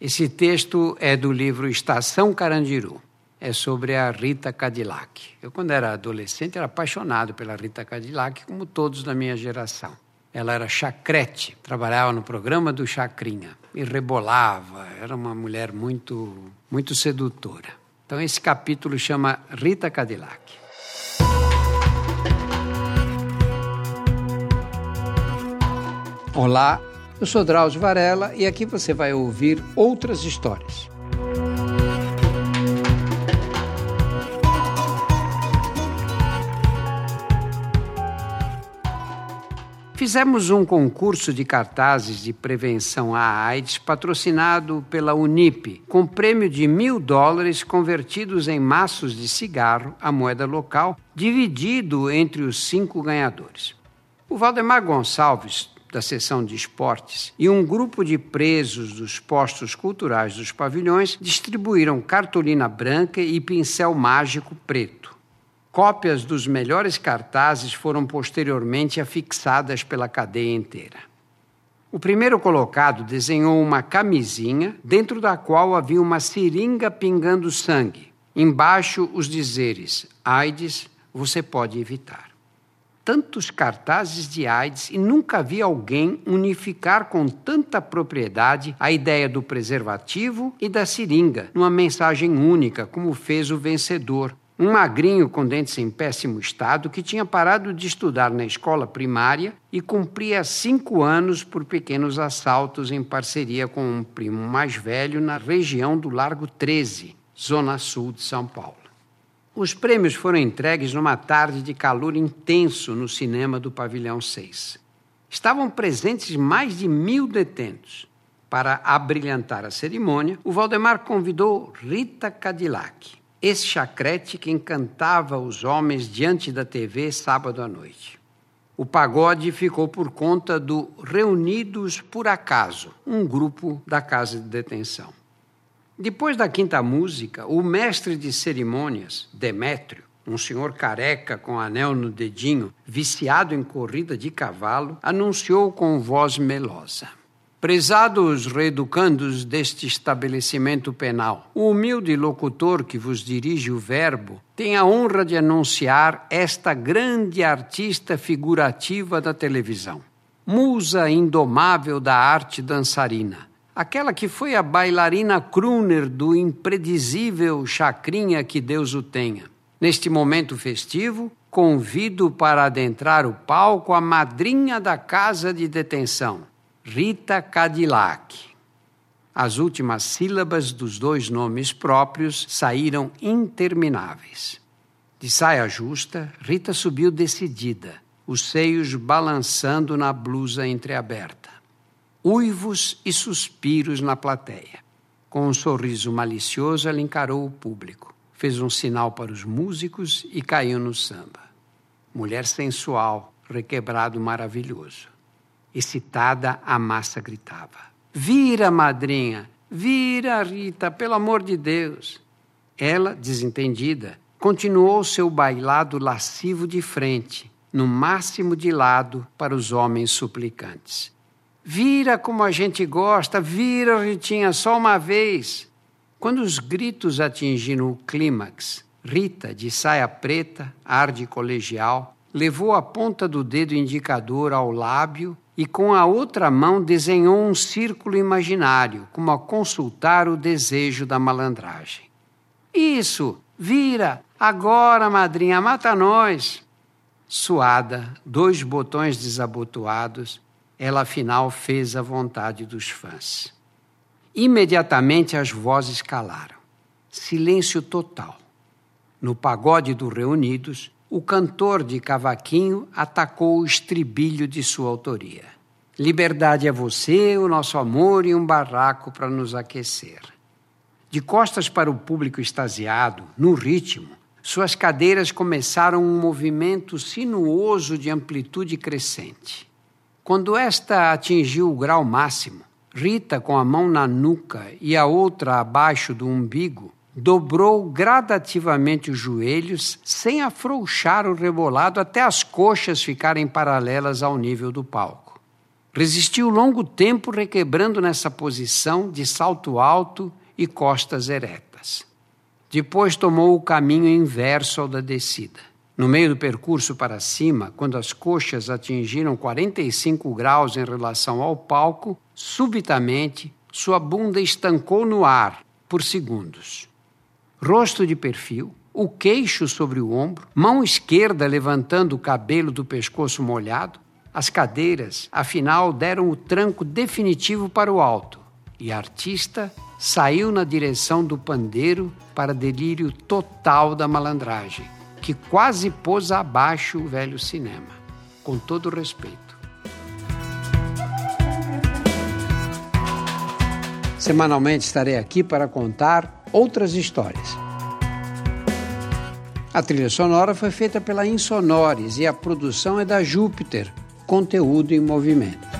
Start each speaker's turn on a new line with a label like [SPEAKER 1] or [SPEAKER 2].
[SPEAKER 1] Esse texto é do livro Estação Carandiru. É sobre a Rita Cadillac. Eu, quando era adolescente, era apaixonado pela Rita Cadillac, como todos da minha geração. Ela era chacrete, trabalhava no programa do Chacrinha e rebolava. Era uma mulher muito, muito sedutora. Então, esse capítulo chama Rita Cadillac. Olá, eu sou Drauzio Varela e aqui você vai ouvir outras histórias. Fizemos um concurso de cartazes de prevenção à AIDS patrocinado pela Unip, com prêmio de mil dólares convertidos em maços de cigarro, a moeda local, dividido entre os cinco ganhadores. O Valdemar Gonçalves da seção de esportes e um grupo de presos dos postos culturais dos pavilhões distribuíram cartolina branca e pincel mágico preto. Cópias dos melhores cartazes foram posteriormente afixadas pela cadeia inteira. O primeiro colocado desenhou uma camisinha dentro da qual havia uma seringa pingando sangue. Embaixo, os dizeres: AIDS, você pode evitar tantos cartazes de AIDS e nunca vi alguém unificar com tanta propriedade a ideia do preservativo e da seringa numa mensagem única, como fez o vencedor. Um magrinho com dentes em péssimo estado que tinha parado de estudar na escola primária e cumpria cinco anos por pequenos assaltos em parceria com um primo mais velho na região do Largo 13, zona sul de São Paulo. Os prêmios foram entregues numa tarde de calor intenso no cinema do Pavilhão 6. Estavam presentes mais de mil detentos. Para abrilhantar a cerimônia, o Valdemar convidou Rita Cadillac, esse chacrete que encantava os homens diante da TV sábado à noite. O pagode ficou por conta do Reunidos por Acaso, um grupo da casa de detenção. Depois da quinta música, o mestre de cerimônias, Demétrio, um senhor careca com anel no dedinho, viciado em corrida de cavalo, anunciou com voz melosa. Prezados reeducandos deste estabelecimento penal, o humilde locutor que vos dirige o verbo tem a honra de anunciar esta grande artista figurativa da televisão, musa indomável da arte dançarina aquela que foi a bailarina crooner do impredizível chacrinha que Deus o tenha. Neste momento festivo, convido para adentrar o palco a madrinha da casa de detenção, Rita Cadillac. As últimas sílabas dos dois nomes próprios saíram intermináveis. De saia justa, Rita subiu decidida, os seios balançando na blusa entreaberta uivos e suspiros na plateia. Com um sorriso malicioso, ela encarou o público, fez um sinal para os músicos e caiu no samba. Mulher sensual, requebrado maravilhoso. Excitada, a massa gritava: Vira, madrinha! Vira, Rita, pelo amor de Deus! Ela, desentendida, continuou seu bailado lascivo de frente, no máximo de lado para os homens suplicantes. Vira como a gente gosta, vira, Ritinha, só uma vez. Quando os gritos atingiram o clímax, Rita, de saia preta, ar de colegial, levou a ponta do dedo indicador ao lábio e com a outra mão desenhou um círculo imaginário, como a consultar o desejo da malandragem. Isso, vira, agora, madrinha, mata nós. Suada, dois botões desabotoados, ela afinal fez a vontade dos fãs. Imediatamente as vozes calaram. Silêncio total. No pagode do Reunidos, o cantor de cavaquinho atacou o estribilho de sua autoria. Liberdade é você, o nosso amor e um barraco para nos aquecer. De costas para o público extasiado, no ritmo, suas cadeiras começaram um movimento sinuoso de amplitude crescente. Quando esta atingiu o grau máximo, Rita, com a mão na nuca e a outra abaixo do umbigo, dobrou gradativamente os joelhos sem afrouxar o rebolado até as coxas ficarem paralelas ao nível do palco. Resistiu longo tempo requebrando nessa posição de salto alto e costas eretas. Depois tomou o caminho inverso ao da descida. No meio do percurso para cima, quando as coxas atingiram 45 graus em relação ao palco, subitamente sua bunda estancou no ar por segundos. Rosto de perfil, o queixo sobre o ombro, mão esquerda levantando o cabelo do pescoço molhado, as cadeiras, afinal, deram o tranco definitivo para o alto e a artista saiu na direção do pandeiro para delírio total da malandragem, que quase pôs abaixo o velho cinema, com todo respeito. Semanalmente estarei aqui para contar outras histórias. A trilha sonora foi feita pela Insonores e a produção é da Júpiter conteúdo em movimento.